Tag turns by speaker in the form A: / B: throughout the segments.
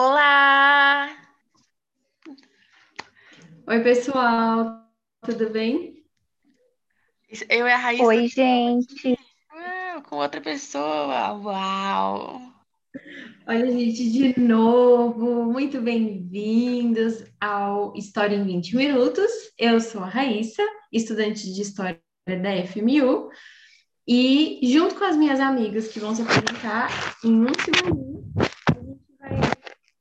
A: Olá!
B: Oi, pessoal, tudo bem?
A: Eu e a Raíssa
C: Oi, gente.
A: ah, com outra pessoa. Uau!
B: Olha, gente, de novo, muito bem-vindos ao História em 20 Minutos. Eu sou a Raíssa, estudante de História da FMU, e junto com as minhas amigas que vão se apresentar em um segundo,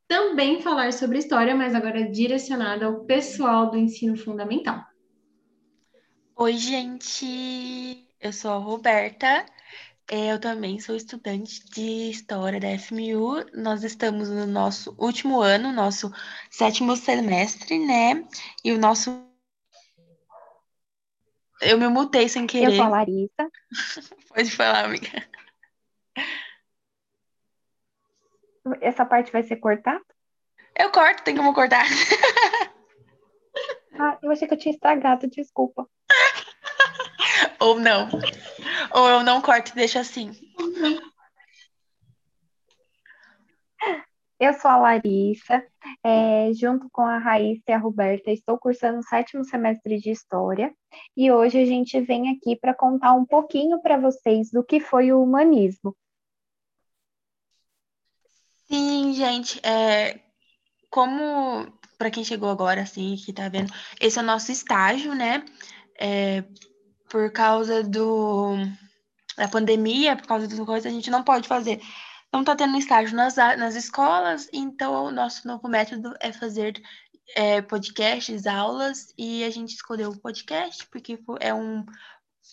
B: também falar sobre história, mas agora direcionada ao pessoal do ensino fundamental.
A: Oi, gente! Eu sou a Roberta. É, Eu também sou estudante de História da FMU. Nós estamos no nosso último ano, nosso sétimo semestre, né? E o nosso. Eu me mutei sem
C: Eu
A: querer.
C: sou a Larissa.
A: Pode falar, amiga.
C: Essa parte vai ser cortada?
A: Eu corto, tem como cortar.
C: Ah, eu achei que eu tinha estragado, desculpa.
A: Ou não. Ou eu não corto e deixo assim.
C: Eu sou a Larissa, é, junto com a Raíssa e a Roberta, estou cursando o sétimo semestre de História e hoje a gente vem aqui para contar um pouquinho para vocês do que foi o humanismo.
A: Sim, gente, é, como para quem chegou agora, assim, que tá vendo, esse é o nosso estágio, né? É, por causa do, da pandemia, por causa das coisas, a gente não pode fazer. Não tá tendo estágio nas, nas escolas, então o nosso novo método é fazer é, podcasts, aulas, e a gente escolheu o podcast, porque é um,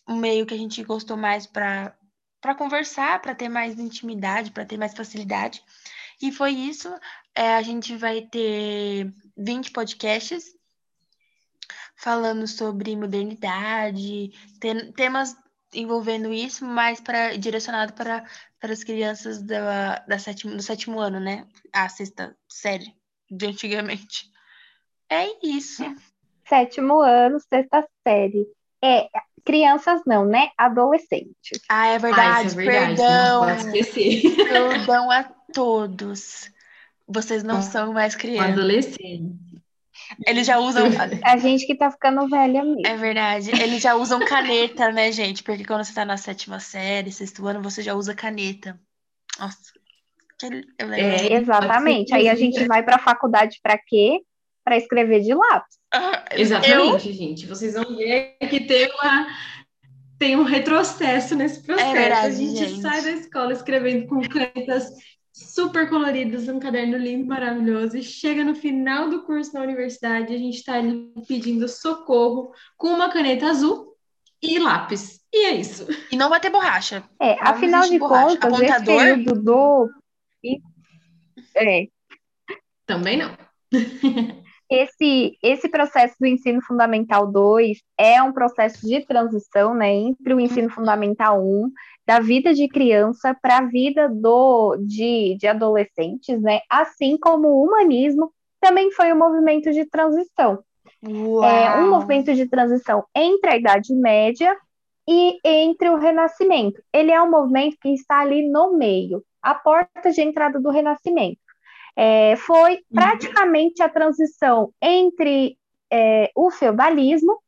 A: um meio que a gente gostou mais para conversar, para ter mais intimidade, para ter mais facilidade. E foi isso. É, a gente vai ter 20 podcasts falando sobre modernidade, tem- temas envolvendo isso, mas para direcionado para, para as crianças da, da sétimo, do sétimo ano, né? A sexta série de antigamente. É isso.
C: Sétimo ano, sexta série. É, crianças não, né? Adolescentes.
A: Ah, é
B: Ah,
A: verdade,
B: isso é verdade,
A: perdão.
B: não pode esquecer.
A: Perdão a todos. Vocês não
B: Ah,
A: são mais crianças.
B: adolescente.
A: Eles já usam.
C: A gente que tá ficando velha mesmo.
A: É verdade. Eles já usam caneta, né, gente? Porque quando você tá na sétima série, sexto ano, você já usa caneta. Nossa. Eu.
B: É,
C: Exatamente. Aí a gente vai para a faculdade para quê? Para escrever de lápis.
A: Ah, Eu,
B: Exatamente, gente. Vocês vão ver que tem uma tem um retrocesso nesse processo.
A: verdade,
B: a gente,
A: gente.
B: sai da escola escrevendo com canetas super coloridas, um caderno lindo, maravilhoso, e chega no final do curso na universidade, a gente está ali pedindo socorro com uma caneta azul e lápis. E é isso.
A: e não vai ter borracha.
C: É,
A: Não
C: afinal de
A: borracha.
C: contas, esse
A: Apontador?
C: período do. É,
B: Também não.
C: esse, esse processo do ensino fundamental 2 é um processo de transição, né, entre o ensino fundamental 1, da vida de criança para a vida do, de, de adolescentes, né, assim como o humanismo também foi um movimento de transição. É um
A: Uau.
C: movimento de transição entre a Idade Média e entre o Renascimento. Ele é um movimento que está ali no meio, a porta de entrada do Renascimento. É, foi praticamente a transição entre é, o feudalismo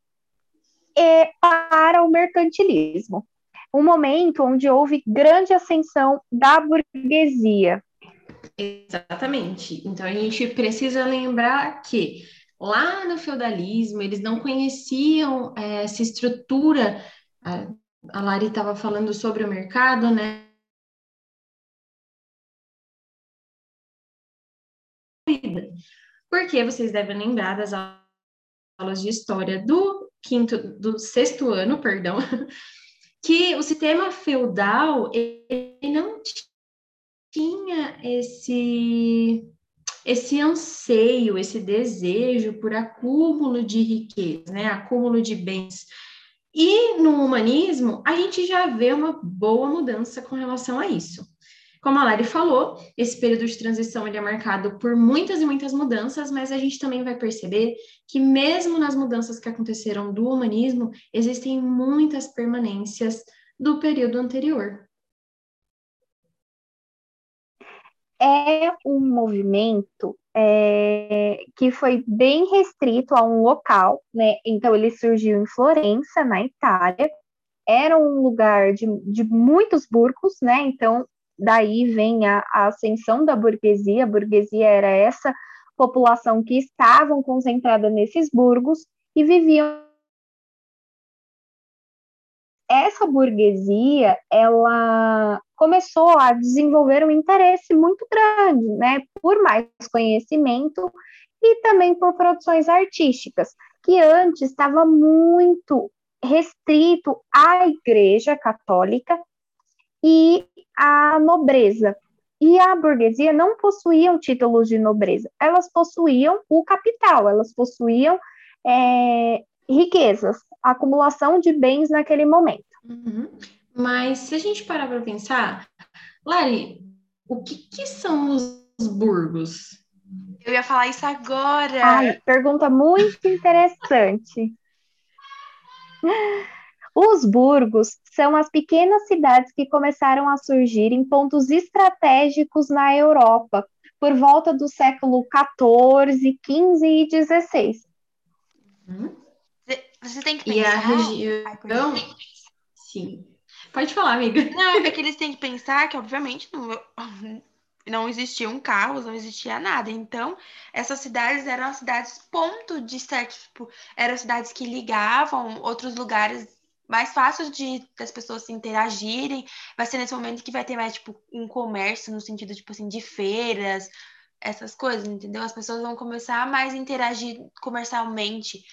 C: e para o mercantilismo. Um momento onde houve grande ascensão da burguesia.
B: Exatamente. Então a gente precisa lembrar que lá no feudalismo eles não conheciam eh, essa estrutura. A, a Lari estava falando sobre o mercado, né? Porque vocês devem lembrar das aulas de história do quinto, do sexto ano, perdão, que o sistema feudal ele não tinha esse esse anseio, esse desejo por acúmulo de riqueza, né? Acúmulo de bens. E no humanismo, a gente já vê uma boa mudança com relação a isso. Como a Lari falou, esse período de transição ele é marcado por muitas e muitas mudanças, mas a gente também vai perceber que mesmo nas mudanças que aconteceram do humanismo, existem muitas permanências do período anterior.
C: é um movimento é, que foi bem restrito a um local, né? Então ele surgiu em Florença, na Itália. Era um lugar de, de muitos burgos, né? Então daí vem a, a ascensão da burguesia. A burguesia era essa população que estavam concentrada nesses burgos e viviam essa burguesia, ela começou a desenvolver um interesse muito grande, né, por mais conhecimento e também por produções artísticas, que antes estava muito restrito à Igreja Católica e à nobreza. E a burguesia não possuíam títulos de nobreza, elas possuíam o capital, elas possuíam é, riquezas, acumulação de bens naquele momento.
B: Uhum. Mas se a gente parar para pensar, Lari, o que, que são os burgos?
A: Eu ia falar isso agora.
C: Ai, pergunta muito interessante. Os burgos são as pequenas cidades que começaram a surgir em pontos estratégicos na Europa, por volta do século XIV, XV e XVI.
A: Uhum. Você tem que pensar. E a região.
B: Sim. Pode falar, amiga.
A: Não, é que eles têm que pensar que, obviamente, não, não existiam carros, não existia nada. Então, essas cidades eram cidades ponto de certo, tipo, eram cidades que ligavam outros lugares mais fáceis de das pessoas se interagirem. Vai ser nesse momento que vai ter mais, tipo, um comércio no sentido, tipo assim, de feiras, essas coisas, entendeu? As pessoas vão começar a mais interagir comercialmente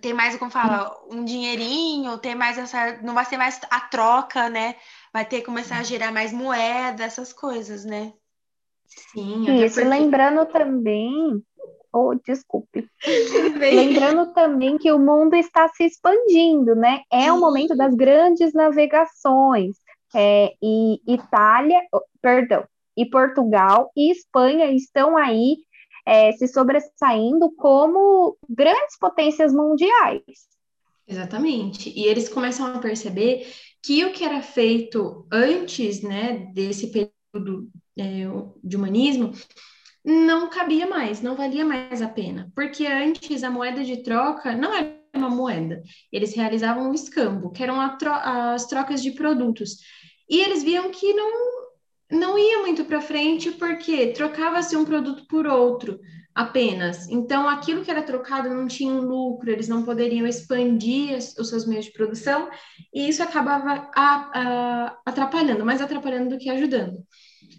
A: tem mais, como fala, um dinheirinho, tem mais essa. Não vai ser mais a troca, né? Vai ter que começar a gerar mais moeda, essas coisas, né?
C: Sim, Isso, porque... lembrando também. Oh, desculpe. lembrando também que o mundo está se expandindo, né? É o momento das grandes navegações. É, e Itália, perdão, e Portugal e Espanha estão aí é, se sobressaindo como grandes potências mundiais.
B: Exatamente. E eles começam a perceber que o que era feito antes né, desse período é, de humanismo não cabia mais, não valia mais a pena. Porque antes a moeda de troca não era uma moeda, eles realizavam um escambo, que eram tro as trocas de produtos. E eles viam que não, não ia muito para frente porque trocava-se um produto por outro apenas. Então, aquilo que era trocado não tinha um lucro, eles não poderiam expandir os seus meios de produção, e isso acabava a, a, atrapalhando, mais atrapalhando do que ajudando.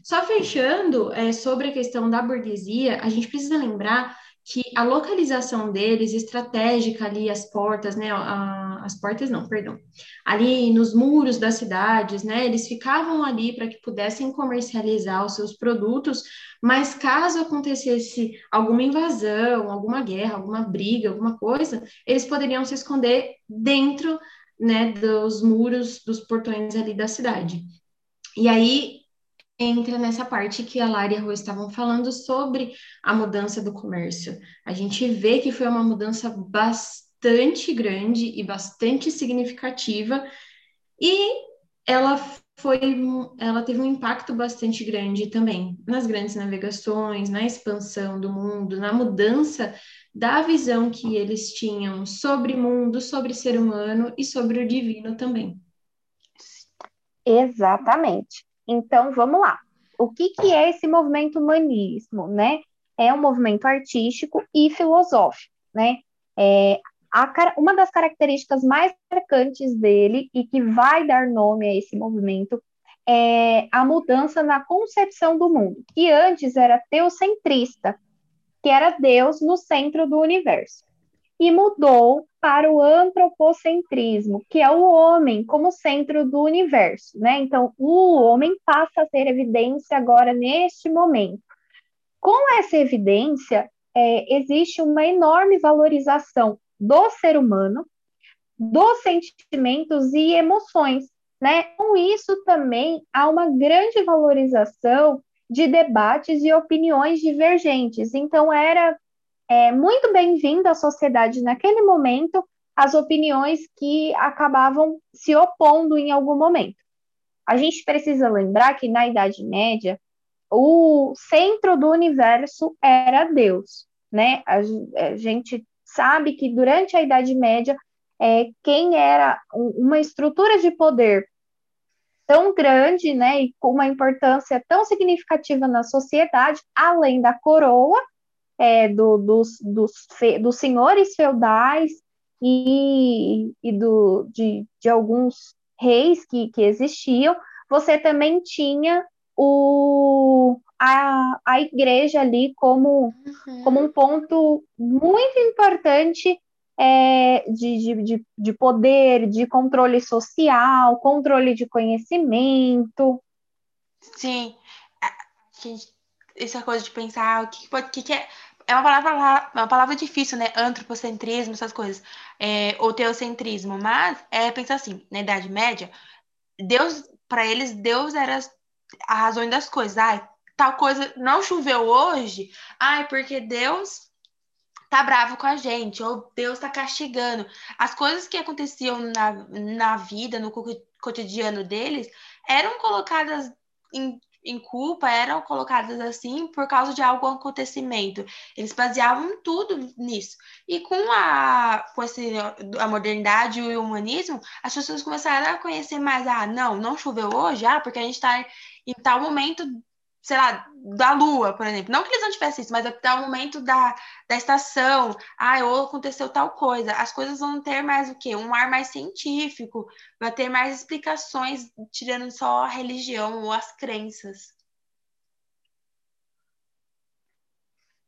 B: Só fechando é, sobre a questão da burguesia, a gente precisa lembrar que a localização deles, estratégica ali, as portas, né, a, as portas não, perdão, ali nos muros das cidades, né, eles ficavam ali para que pudessem comercializar os seus produtos, mas caso acontecesse alguma invasão, alguma guerra, alguma briga, alguma coisa, eles poderiam se esconder dentro, né, dos muros, dos portões ali da cidade. E aí, entra nessa parte que a Lara e a Rua estavam falando sobre a mudança do comércio. A gente vê que foi uma mudança bastante grande e bastante significativa, e ela foi, ela teve um impacto bastante grande também nas grandes navegações, na expansão do mundo, na mudança da visão que eles tinham sobre mundo, sobre ser humano e sobre o divino também.
C: Exatamente. Então, vamos lá. O que, que é esse movimento humanismo, né? É um movimento artístico e filosófico, né? É, a, uma das características mais marcantes dele e que vai dar nome a esse movimento é a mudança na concepção do mundo, que antes era teocentrista, que era Deus no centro do universo e mudou para o antropocentrismo, que é o homem como centro do universo, né? Então, o homem passa a ter evidência agora neste momento. Com essa evidência, é, existe uma enorme valorização do ser humano, dos sentimentos e emoções, né? Com isso também há uma grande valorização de debates e opiniões divergentes. Então, era é, muito bem-vindo à sociedade naquele momento as opiniões que acabavam se opondo em algum momento. A gente precisa lembrar que na Idade Média o centro do universo era Deus, né? A, a gente sabe que durante a Idade Média, é, quem era uma estrutura de poder tão grande, né, e com uma importância tão significativa na sociedade, além da coroa, é, do, dos, dos, dos senhores feudais e, e do, de, de alguns reis que, que existiam, você também tinha o, a, a igreja ali como, uhum. como um ponto muito importante é, de, de, de, poder, de controle social, controle de conhecimento.
A: Sim, essa coisa de pensar o que, pode, que, que é. É uma palavra, uma palavra difícil, né? Antropocentrismo, essas coisas. É, ou teocentrismo. Mas é pensar assim, na Idade Média, Deus, para eles, Deus era a razão das coisas. Ai, tal coisa não choveu hoje. Ai, porque Deus tá bravo com a gente, ou Deus tá castigando. As coisas que aconteciam na, na vida, no cotidiano deles, eram colocadas em, em culpa, eram colocadas assim por causa de algum acontecimento. Eles baseavam tudo nisso. E com a, com esse, a modernidade e o humanismo, as pessoas começaram a conhecer mais. Ah, não, não choveu hoje, ah, porque a gente está em tal momento sei lá, da Lua, por exemplo. Não que eles não tivessem isso, mas até o momento da, da estação, ah, ou aconteceu tal coisa. As coisas vão ter mais o quê? Um ar mais científico, vai ter mais explicações, tirando só a religião ou as crenças.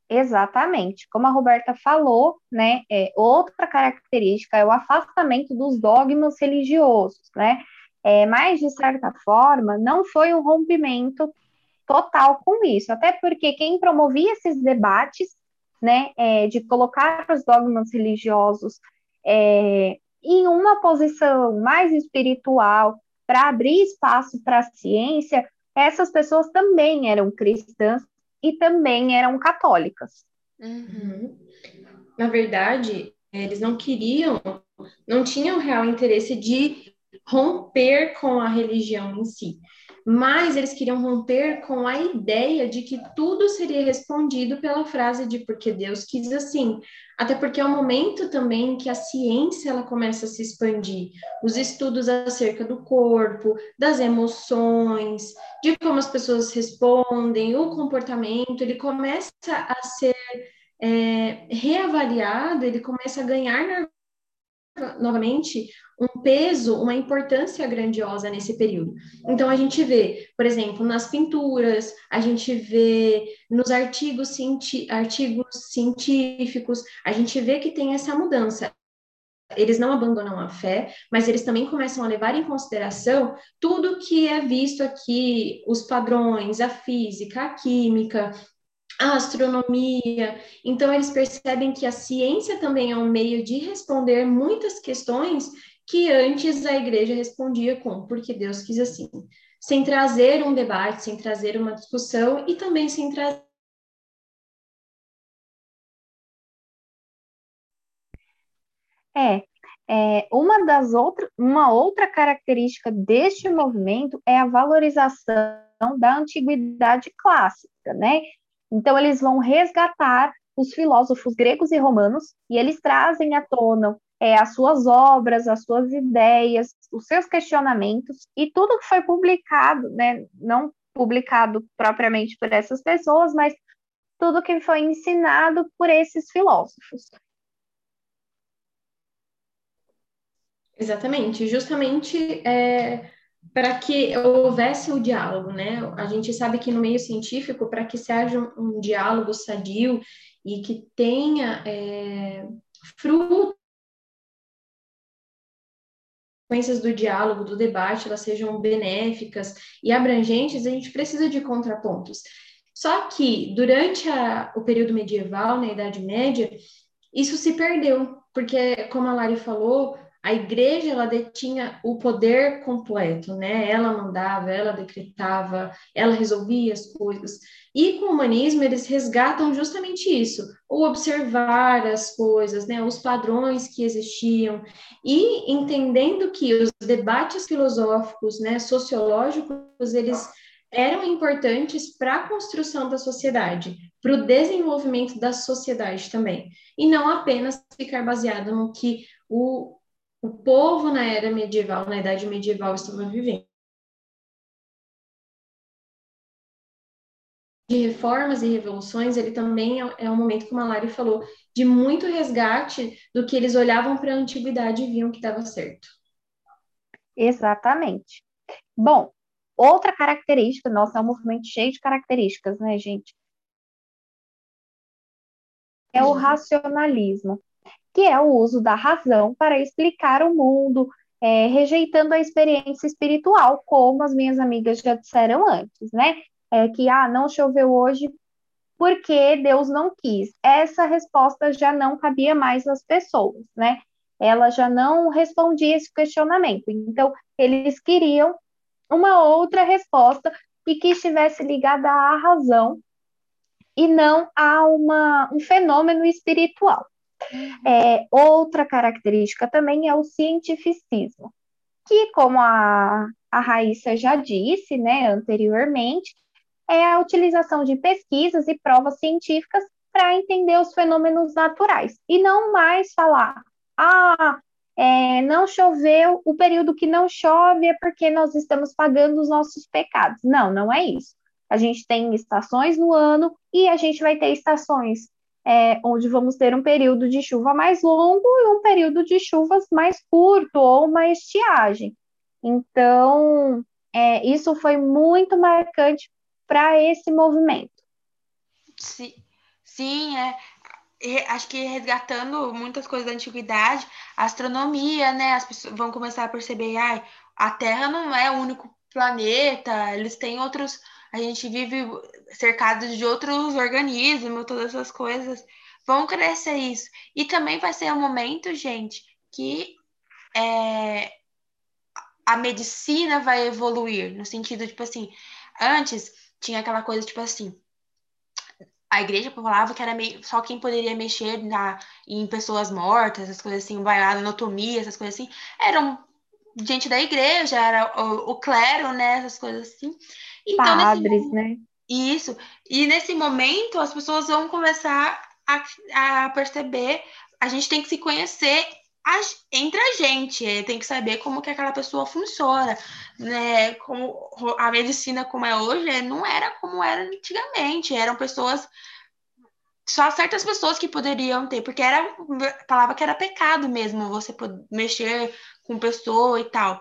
C: Exatamente. Como a Roberta falou, né, é, outra característica é o afastamento dos dogmas religiosos, né? É, mas, de certa forma, não foi um rompimento total com isso, até porque quem promovia esses debates, né, é, de colocar os dogmas religiosos é, em uma posição mais espiritual, para abrir espaço para a ciência, essas pessoas também eram cristãs e também eram católicas.
B: Uhum. Na verdade, eles não queriam, não tinham real interesse de romper com a religião em si mas eles queriam romper com a ideia de que tudo seria respondido pela frase de porque Deus quis assim. Até porque é o momento também que a ciência ela começa a se expandir, os estudos acerca do corpo, das emoções, de como as pessoas respondem, o comportamento, ele começa a ser é, reavaliado, ele começa a ganhar novamente um peso, uma importância grandiosa nesse período. Então a gente vê, por exemplo, nas pinturas, a gente vê nos artigos, artigos científicos, a gente vê que tem essa mudança. Eles não abandonam a fé, mas eles também começam a levar em consideração tudo que é visto aqui, os padrões, a física, a química, a astronomia. Então, eles percebem que a ciência também é um meio de responder muitas questões que antes a igreja respondia com porque Deus quis assim, sem trazer um debate, sem trazer uma discussão e também sem trazer
C: É, é, uma das outras, uma outra característica deste movimento é a valorização da antiguidade clássica, né? Então, eles vão resgatar os filósofos gregos e romanos e eles trazem à tona é, as suas obras, as suas ideias, os seus questionamentos e tudo que foi publicado, né, não publicado propriamente por essas pessoas, mas tudo que foi ensinado por esses filósofos.
B: Exatamente, justamente é, para que houvesse o diálogo, né? A gente sabe que no meio científico, para que se haja um, um, diálogo sadio e que tenha é, fruto consequências do diálogo, do debate, elas sejam benéficas e abrangentes, a gente precisa de contrapontos. Só que durante a, o período medieval, na Idade Média, isso se perdeu, porque, como a Lari falou, a igreja ela detinha o poder completo, né? Ela mandava, ela decretava, ela resolvia as coisas. E com o humanismo eles resgatam justamente isso, o observar as coisas, né? Os padrões que existiam e entendendo que os debates filosóficos, né, sociológicos, eles eram importantes para a construção da sociedade, para o desenvolvimento da sociedade também, e não apenas ficar baseado no que o, o povo na era medieval, na idade medieval, estava vivendo. de reformas e revoluções, ele também é, é um momento, como a Lari falou, de muito resgate do que eles olhavam para a antiguidade e viam que dava certo.
C: Exatamente. Bom, outra característica, nossa, é um movimento cheio de características, né, gente? É o racionalismo, que é o uso da razão para explicar o mundo, é, rejeitando a experiência espiritual, como as minhas amigas já disseram antes, né? é, que ah, não choveu hoje porque Deus não quis. Essa resposta já não cabia mais às pessoas, né? Ela já não respondia esse questionamento. Então, eles queriam uma outra resposta e que estivesse ligada à razão e não a uma, um fenômeno espiritual. Uhum. É, outra característica também é o cientificismo, que, como a, a Raíssa já disse né, anteriormente, é a utilização de pesquisas e provas científicas para entender os fenômenos naturais e não mais falar, ah, é, não choveu, o período que não chove é porque nós estamos pagando os nossos pecados. Não, não é isso. A gente tem estações no ano e a gente vai ter estações é, onde vamos ter um período de chuva mais longo e um período de chuvas mais curto ou uma estiagem. Então, é, isso foi muito marcante para esse movimento.
A: Sim, sim é, acho que resgatando muitas coisas da antiguidade, a astronomia, né? As pessoas vão começar a perceber, ai, a Terra não é o único planeta, eles têm outros, a gente vive cercado de outros organismos, todas essas coisas. Vão crescer isso. E também vai ser um momento, gente, que é, a medicina vai evoluir, no sentido, tipo assim, antes tinha aquela coisa, tipo assim, a igreja falava que era meio, só quem poderia mexer na, em pessoas mortas, essas coisas assim, anatomia, essas coisas assim, eram gente da igreja, era o, o clero, né, essas coisas assim.
C: Então, Padres, nesse, né?
A: Isso. E nesse momento, as pessoas vão começar a, a perceber, a gente tem que se conhecer a, entre a gente, é, tem que saber como que aquela pessoa funciona, né? Como a medicina como é hoje, é, não era como era antigamente, eram pessoas só certas pessoas que poderiam ter, porque era falava que era pecado mesmo você mexer com pessoa e tal.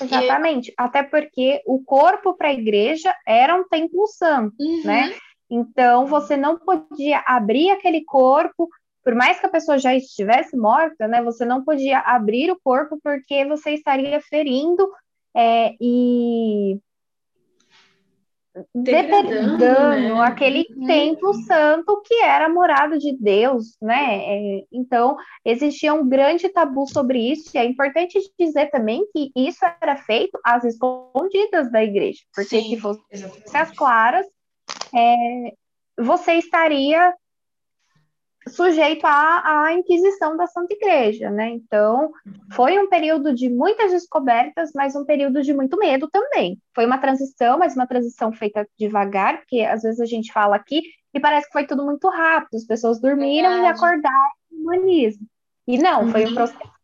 C: Exatamente, e... até porque o corpo para a igreja era um templo santo, uhum. né? Então você não podia abrir aquele corpo por mais que a pessoa já estivesse morta, né, você não podia abrir o corpo porque você estaria ferindo é, e degradando né? aquele uhum. templo santo que era morada de Deus, né? É, então existia um grande tabu sobre isso e é importante dizer também que isso era feito às escondidas da igreja, porque Sim, se fosse às claras, é, você estaria sujeito à, à Inquisição da Santa Igreja, né? Então, foi um período de muitas descobertas, mas um período de muito medo também. Foi uma transição, mas uma transição feita devagar, porque às vezes a gente fala aqui e parece que foi tudo muito rápido, as pessoas dormiram Verdade. e acordaram no humanismo. E não, uhum. foi um processo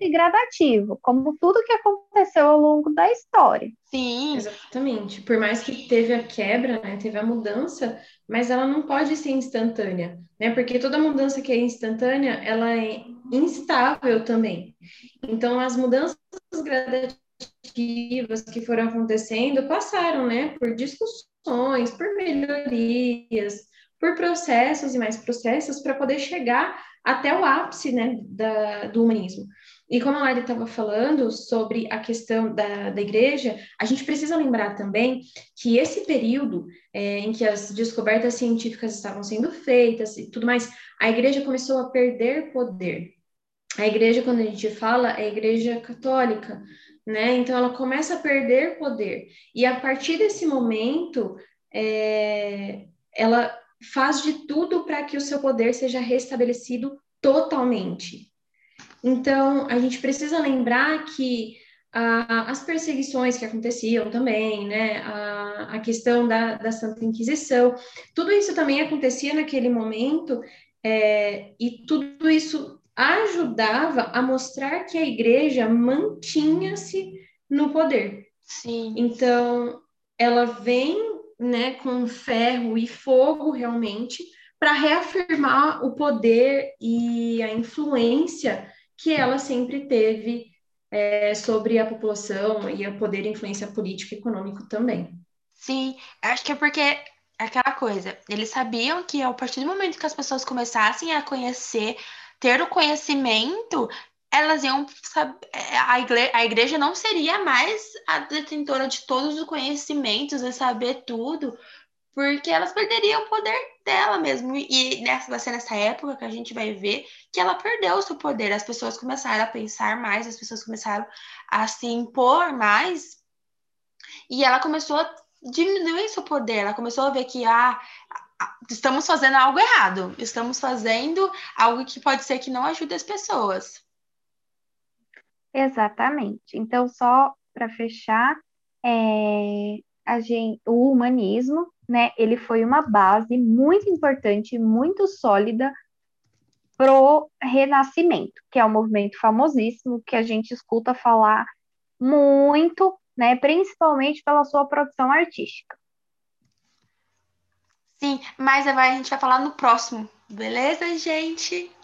C: e gradativo, como tudo que aconteceu ao longo da história.
B: Sim, exatamente. Por mais que teve a quebra, né, teve a mudança, mas ela não pode ser instantânea, né? Porque toda mudança que é instantânea, ela é instável também. Então, as mudanças gradativas que foram acontecendo passaram, né, por discussões, por melhorias, por processos e mais processos para poder chegar até o ápice né, da, do humanismo. E como a Lari estava falando sobre a questão da, da igreja, a gente precisa lembrar também que esse período é, em que as descobertas científicas estavam sendo feitas e tudo mais, a igreja começou a perder poder. A igreja, quando a gente fala, é a igreja católica, né? Então ela começa a perder poder. E a partir desse momento, é, ela faz de tudo para que o seu poder seja restabelecido totalmente. Então, a gente precisa lembrar que a, as perseguições que aconteciam também, né? A, a questão da, da Santa Inquisição, tudo isso também acontecia naquele momento, é, e tudo isso ajudava a mostrar que a igreja mantinha-se no poder.
A: Sim.
B: Então, ela vem né, com ferro e fogo realmente para reafirmar o poder e a influência que ela sempre teve é, sobre a população e o poder e influência política e econômico também.
A: Sim, acho que é porque é aquela coisa, eles sabiam que a partir do momento que as pessoas começassem a conhecer, ter o conhecimento, elas iam saber, é, a igreja, a igreja não seria mais a detentora de todos os conhecimentos e saber tudo, porque elas perderiam o poder dela mesmo. E nessa, vai ser nessa época que a gente vai ver que ela perdeu o seu poder. As pessoas começaram a pensar mais, as pessoas começaram a se impor mais, e ela começou a diminuir seu poder. Ela começou a ver que ah, estamos fazendo algo errado, estamos fazendo algo que pode ser que não ajude as pessoas.
C: Exatamente. Então, só para fechar, é, gente, o humanismo, né, ele foi uma base muito importante, muito sólida pro Renascimento, que é um movimento famosíssimo que a gente escuta falar muito, né, principalmente pela sua produção artística.
A: Sim, mas a gente vai falar no próximo, beleza, gente?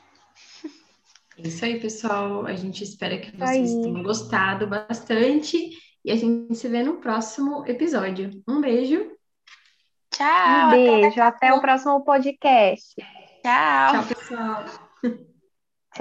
B: É isso aí, pessoal. A gente espera que vocês tenham gostado bastante e a gente se vê no próximo episódio. Um beijo.
A: Tchau.
C: Um beijo. Até, até o próximo podcast.
A: Tchau.
B: Tchau, pessoal.